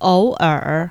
偶尔